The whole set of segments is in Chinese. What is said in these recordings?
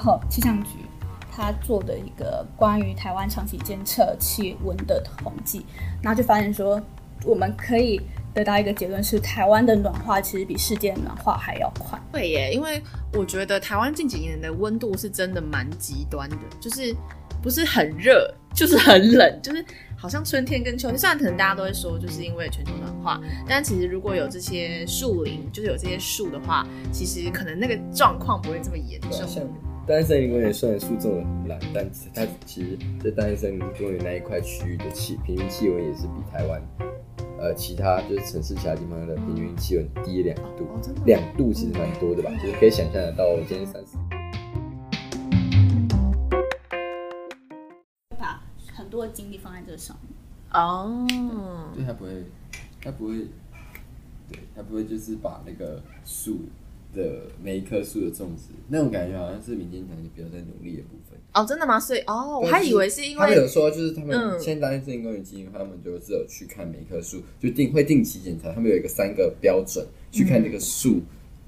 号气象局他做的一个关于台湾长期监测气温的统计，然后就发现说，我们可以得到一个结论是，台湾的暖化其实比世界暖化还要快。对耶，因为我觉得台湾近几年的温度是真的蛮极端的，就是不是很热，就是很冷，就是。好像春天跟秋天，虽然可能大家都会说，就是因为全球暖化，但其实如果有这些树林，就是有这些树的话，其实可能那个状况不会这么严重。像大安森林公园虽然树种的很烂，但它其实在大安森林公园那一块区域的气平均气温也是比台湾呃其他就是城市其他地方的平均气温低两度，两、哦、度其实蛮多的吧，就是可以想象得到今天三十。把很多精力放在这上面哦，对，他不会，他不会，对，他不会，就是把那个树的每一棵树的种植那种感觉，好像是民间团体比较在努力的部分。哦，真的吗？所以哦，我还以为是因为他们有说，就是他们现在森林公园基金，他们就是有去看每一棵树，就定会定期检查，他们有一个三个标准去看这个树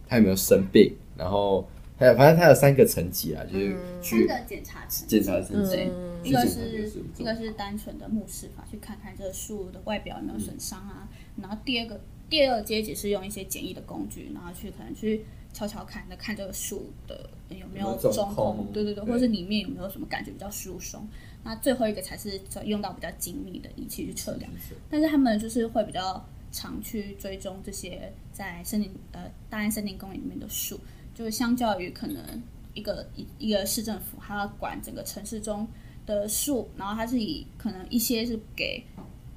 它有没有生病，然后还有。反正它有三个层级啊，就是去三个检查层，检查层级，一个是一个是单纯的目视法，去看看这个树的外表有没有损伤啊。然后第二个第二阶级是用一些简易的工具，然后去可能去敲敲看，那看这个树的有没有中空，对对对，或者是里面有没有什么感觉比较疏松。那最后一个才是用到比较精密的仪器去测量。但是他们就是会比较常去追踪这些在森林呃大安森林公园里面的树。就是相较于可能一个一一个市政府，它要管整个城市中的树，然后它是以可能一些是给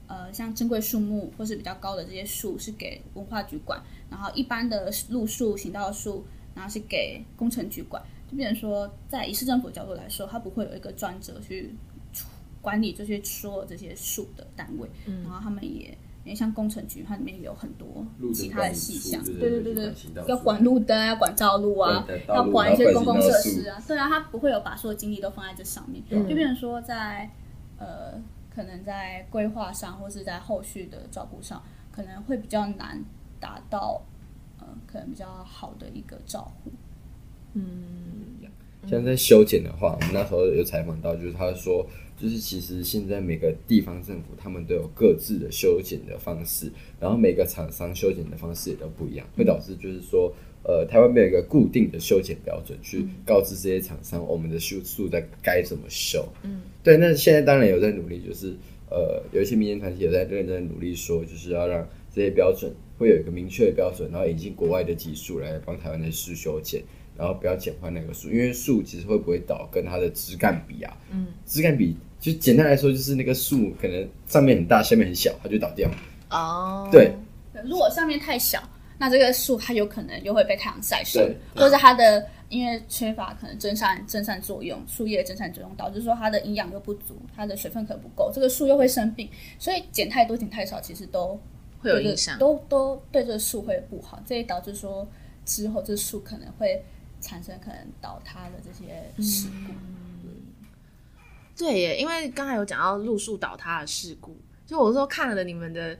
呃像珍贵树木或是比较高的这些树是给文化局管，然后一般的路树、行道树，然后是给工程局管。就变成说，在以市政府的角度来说，它不会有一个专责去管理这些所有这些树的单位，嗯、然后他们也。因为像工程局，它里面有很多其他的细项，对对对对，要管路灯啊，管道路啊，要管一些公共设施。啊，对啊，它不会有把所有精力都放在这上面，就变成说在呃，可能在规划上或是在后续的照顾上，可能会比较难达到呃，可能比较好的一个照顾。嗯，像在修剪的话，我们那时候有采访到，就是他说。就是其实现在每个地方政府他们都有各自的修剪的方式，然后每个厂商修剪的方式也都不一样，会导致就是说，呃，台湾没有一个固定的修剪标准去告知这些厂商我们的树树在该怎么修。嗯，对。那现在当然有在努力，就是呃，有一些民间团体也在认真努力说，就是要让这些标准会有一个明确的标准，然后引进国外的技术来帮台湾的树修剪。然后不要剪坏那个树，因为树其实会不会倒，跟它的枝干比啊，嗯，枝干比就简单来说，就是那个树可能上面很大，下面很小，它就倒掉。哦，对。如果上面太小，那这个树它有可能又会被太阳晒伤，或者它的因为缺乏可能蒸散蒸散作用，树叶蒸散作用导致说它的营养又不足，它的水分可能不够，这个树又会生病。所以减太多减太少，其实都会有影响，都都对这个树会不好，这也导致说之后这树可能会。产生可能倒塌的这些事故，嗯、对耶，因为刚才有讲到路树倒塌的事故，就我说看了你们的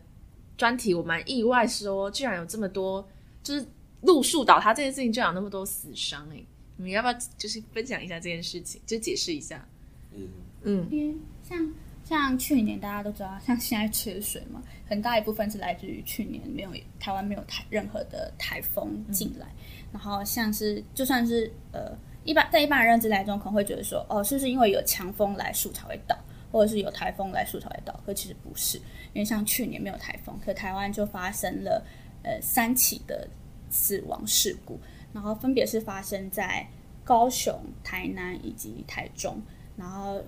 专题，我蛮意外说，居然有这么多，就是路树倒塌这件事情，居然有那么多死伤哎，你要不要就是分享一下这件事情，就解释一下？嗯。嗯，因为像像去年大家都知道，像现在缺水嘛，很大一部分是来自于去年没有台湾没有台任何的台风进来。嗯。然后像是就算是呃一般在一般人认知来中，可能会觉得说哦，是不是因为有强风来树才会倒，或者是有台风来树才会倒？可其实不是，因为像去年没有台风，可台湾就发生了呃三起的死亡事故，然后分别是发生在高雄、台南以及台中，然后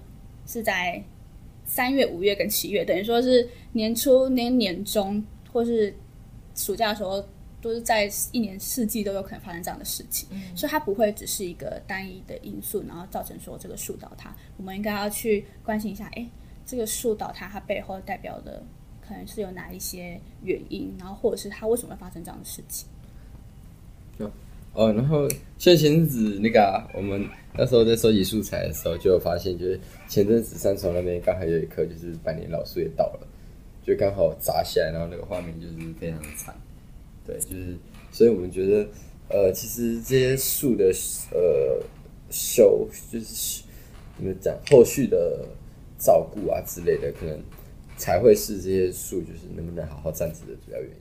是在三月、五月跟七月，等于说是年初、年年中或是暑假的时候。都是在一年四季都有可能发生这样的事情，嗯、所以它不会只是一个单一的因素，然后造成说这个树倒塌。我们应该要去关心一下，哎、欸，这个树倒塌它背后代表的可能是有哪一些原因，然后或者是它为什么会发生这样的事情。哦，哦，然后像前阵子那个、啊、我们那时候在收集素材的时候，就有发现，就是前阵子三重那边刚好有一棵就是百年老树也倒了，就刚好砸下来，然后那个画面就是非常的惨。对，就是，所以我们觉得，呃，其实这些树的，呃，修，就是怎么讲，后续的照顾啊之类的，可能才会是这些树就是能不能好好站直的主要原因。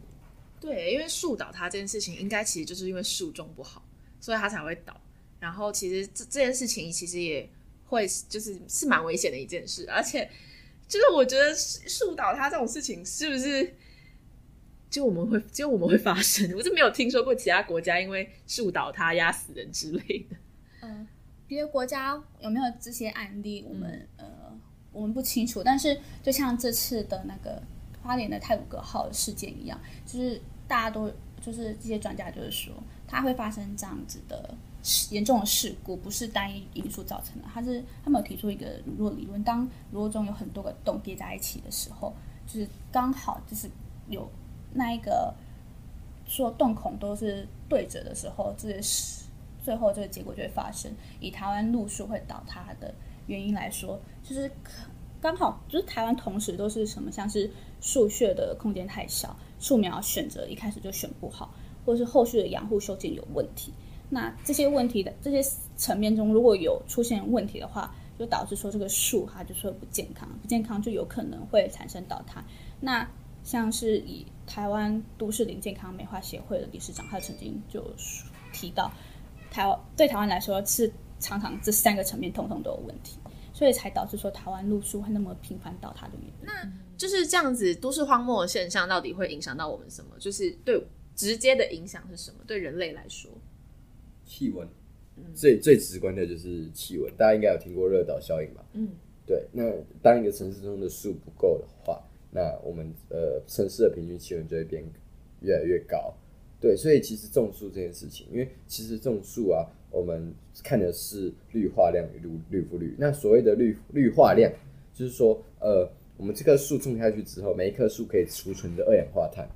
对，因为树倒塌这件事情，应该其实就是因为树种不好，所以它才会倒。然后其实这这件事情其实也会就是是蛮危险的一件事，而且就是我觉得树倒塌这种事情是不是就我们会就我们会发生？我就没有听说过其他国家因为树倒塌压死人之类的。嗯，别的国家有没有这些案例？我们、嗯、呃我们不清楚。但是就像这次的那个花莲的泰鲁阁号事件一样，就是大家都就是这些专家就是说，它会发生这样子的。严重的事故不是单一因素造成的，它是他们有提出一个乳酪理论，当乳酪中有很多个洞叠在一起的时候，就是刚好就是有那一个说洞孔都是对着的时候，这是最后这个结果就会发生。以台湾路树会倒塌的原因来说，就是刚好就是台湾同时都是什么，像是树穴的空间太小，树苗选择一开始就选不好，或者是后续的养护修剪有问题。那这些问题的这些层面中，如果有出现问题的话，就导致说这个树它就是会不健康，不健康就有可能会产生倒塌。那像是以台湾都市林健康美化协会的理事长，他曾经就提到，台湾对台湾来说是常常这三个层面通通都有问题，所以才导致说台湾路树会那么频繁倒塌的原因。那就是这样子，都市荒漠的现象到底会影响到我们什么？就是对直接的影响是什么？对人类来说？气温，最最直观的就是气温，大家应该有听过热岛效应吧？嗯，对。那当一个城市中的树不够的话，那我们呃城市的平均气温就会变越来越高。对，所以其实种树这件事情，因为其实种树啊，我们看的是绿化量与绿绿覆率。那所谓的绿绿化量，就是说呃，我们这棵树种下去之后，每一棵树可以储存的二氧化碳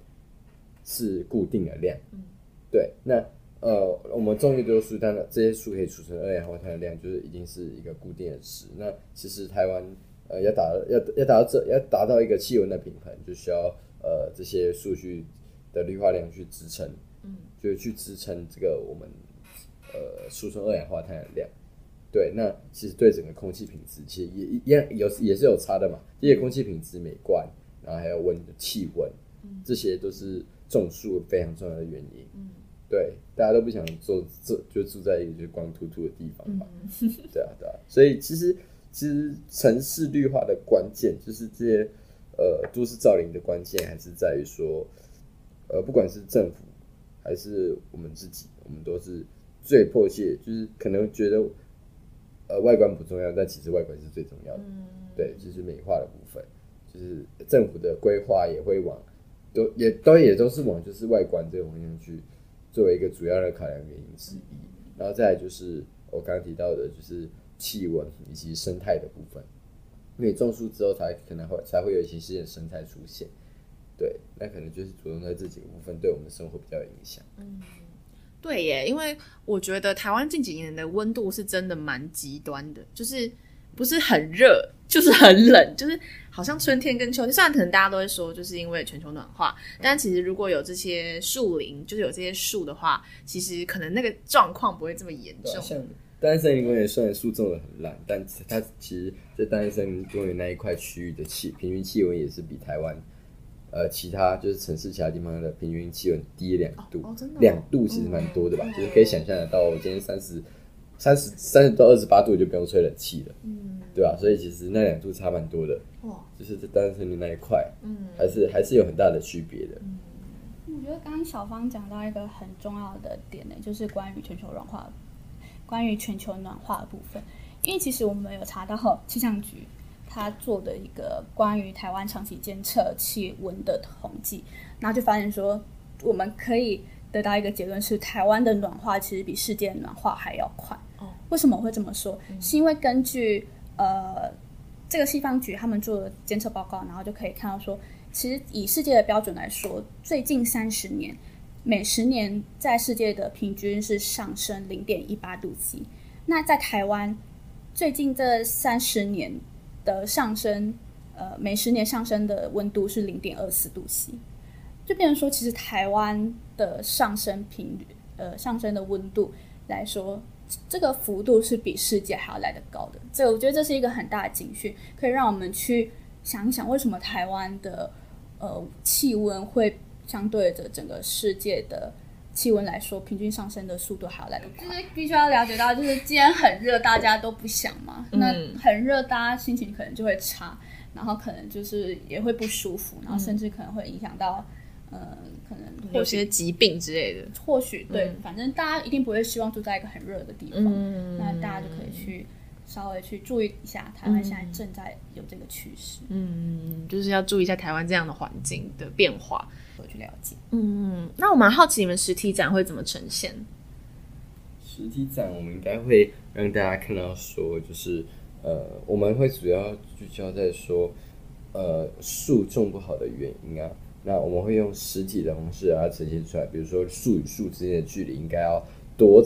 是固定的量。嗯，对。那呃，我们种越多树，但这些树可以储存二氧化碳的量，就是已经是一个固定的值。那其实台湾呃要达要要达到这要达到一个气温的平衡，就需要呃这些数据的绿化量去支撑，嗯，就去支撑这个我们呃储存二氧化碳的量。对，那其实对整个空气品质其实也一样有也是有差的嘛。这些空气品质美观，然后还有温的气温，这些都是种树非常重要的原因。嗯。对，大家都不想住住，就住在一个就是光秃秃的地方吧。嗯、对啊，对啊。所以其实其实城市绿化的关键，就是这些呃都市造林的关键，还是在于说，呃，不管是政府还是我们自己，我们都是最迫切，就是可能觉得呃外观不重要，但其实外观是最重要的。嗯、对，就是美化的部分，就是政府的规划也会往都也都也都是往就是外观这个方向去。作为一个主要的考量原因之一，然后再来就是我刚刚提到的，就是气温以及生态的部分。因为种树之后，才可能会才会有一些新的生态出现。对，那可能就是主动在这几个部分对我们的生活比较有影响。嗯，对耶，因为我觉得台湾近几年的温度是真的蛮极端的，就是。不是很热，就是很冷，就是好像春天跟秋天。虽然可能大家都会说，就是因为全球暖化，但其实如果有这些树林，就是有这些树的话，其实可能那个状况不会这么严重。啊、像大安森林公园虽然树种的很烂，但它其实，在大安森林公园那一块区域的气平均气温也是比台湾呃其他就是城市其他地方的平均气温低两度，两、哦哦、度其实蛮多的吧？嗯、就是可以想象得到，我今天三十。三十三十到二十八度就不用吹冷气了，嗯，对吧？所以其实那两度差蛮多的，哇，就是在大安森林那一块，嗯，还是还是有很大的区别的。嗯，我觉得刚刚小芳讲到一个很重要的点呢，就是关于全球暖化，关于全球暖化的部分。因为其实我们有查到气象局他做的一个关于台湾长期监测气温的统计，然后就发现说我们可以得到一个结论是，台湾的暖化其实比世界暖化还要快。哦为什么我会这么说？是因为根据呃这个西方局他们做的监测报告，然后就可以看到说，其实以世界的标准来说，最近三十年每十年在世界的平均是上升零点一八度 C。那在台湾最近这三十年的上升，呃每十年上升的温度是零点二四度 C，就变成说，其实台湾的上升频率，呃上升的温度来说。这个幅度是比世界还要来得高的。这个我觉得这是一个很大的警讯，可以让我们去想一想，为什么台湾的呃气温会相对着整个世界的气温来说，平均上升的速度还要来得快。就是必须要了解到，就是既然很热，大家都不想嘛。嗯、那很热，大家心情可能就会差，然后可能就是也会不舒服，然后甚至可能会影响到。呃，可能有些疾病之类的，或许对，嗯、反正大家一定不会希望住在一个很热的地方，嗯、那大家就可以去稍微去注意一下，台湾现在正在有这个趋势，嗯，就是要注意一下台湾这样的环境的变化，我去了解，嗯，那我蛮好奇你们实体展会怎么呈现？实体展我们应该会让大家看到说，就是呃，我们会主要聚焦在说，呃，树种不好的原因啊。那我们会用实体的方式把它呈现出来，比如说树与树之间的距离应该要多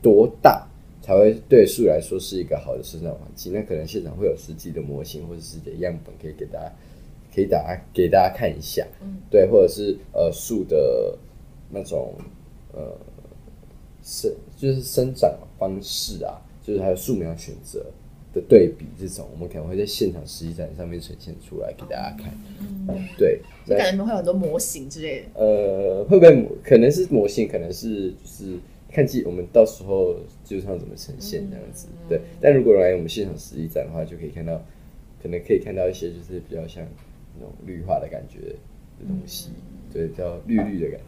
多大，才会对树来说是一个好的生长环境。那可能现场会有实际的模型或者实际的样本可以给大家，可以大家给大家看一下，嗯，对，或者是呃树的那种呃生就是生长方式啊，就是还有树苗选择。的对比，这种我们可能会在现场实际展上面呈现出来给大家看。嗯，对，就感觉你们会有很多模型之类的。呃，会不会可能是模型，可能是就是看自己我们到时候技术上怎么呈现这样子。嗯、对，但如果来我们现场实际展的话，就可以看到，可能可以看到一些就是比较像那种绿化的感觉的东西，嗯、对，叫绿绿的感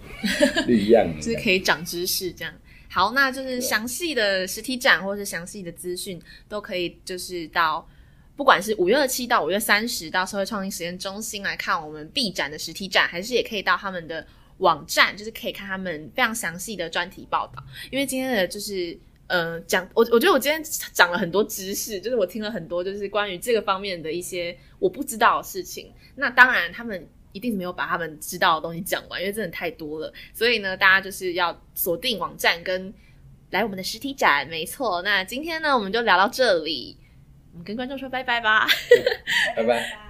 觉，绿一样，就是可以长知识这样。好，那就是详细的实体展或是详细的资讯都可以，就是到不管是五月二七到五月三十到社会创新实验中心来看我们 B 展的实体展，还是也可以到他们的网站，就是可以看他们非常详细的专题报道。因为今天的就是呃讲，我我觉得我今天讲了很多知识，就是我听了很多就是关于这个方面的一些我不知道的事情。那当然他们。一定是没有把他们知道的东西讲完，因为真的太多了。所以呢，大家就是要锁定网站跟来我们的实体展。没错，那今天呢，我们就聊到这里，我们跟观众说拜拜吧，拜拜。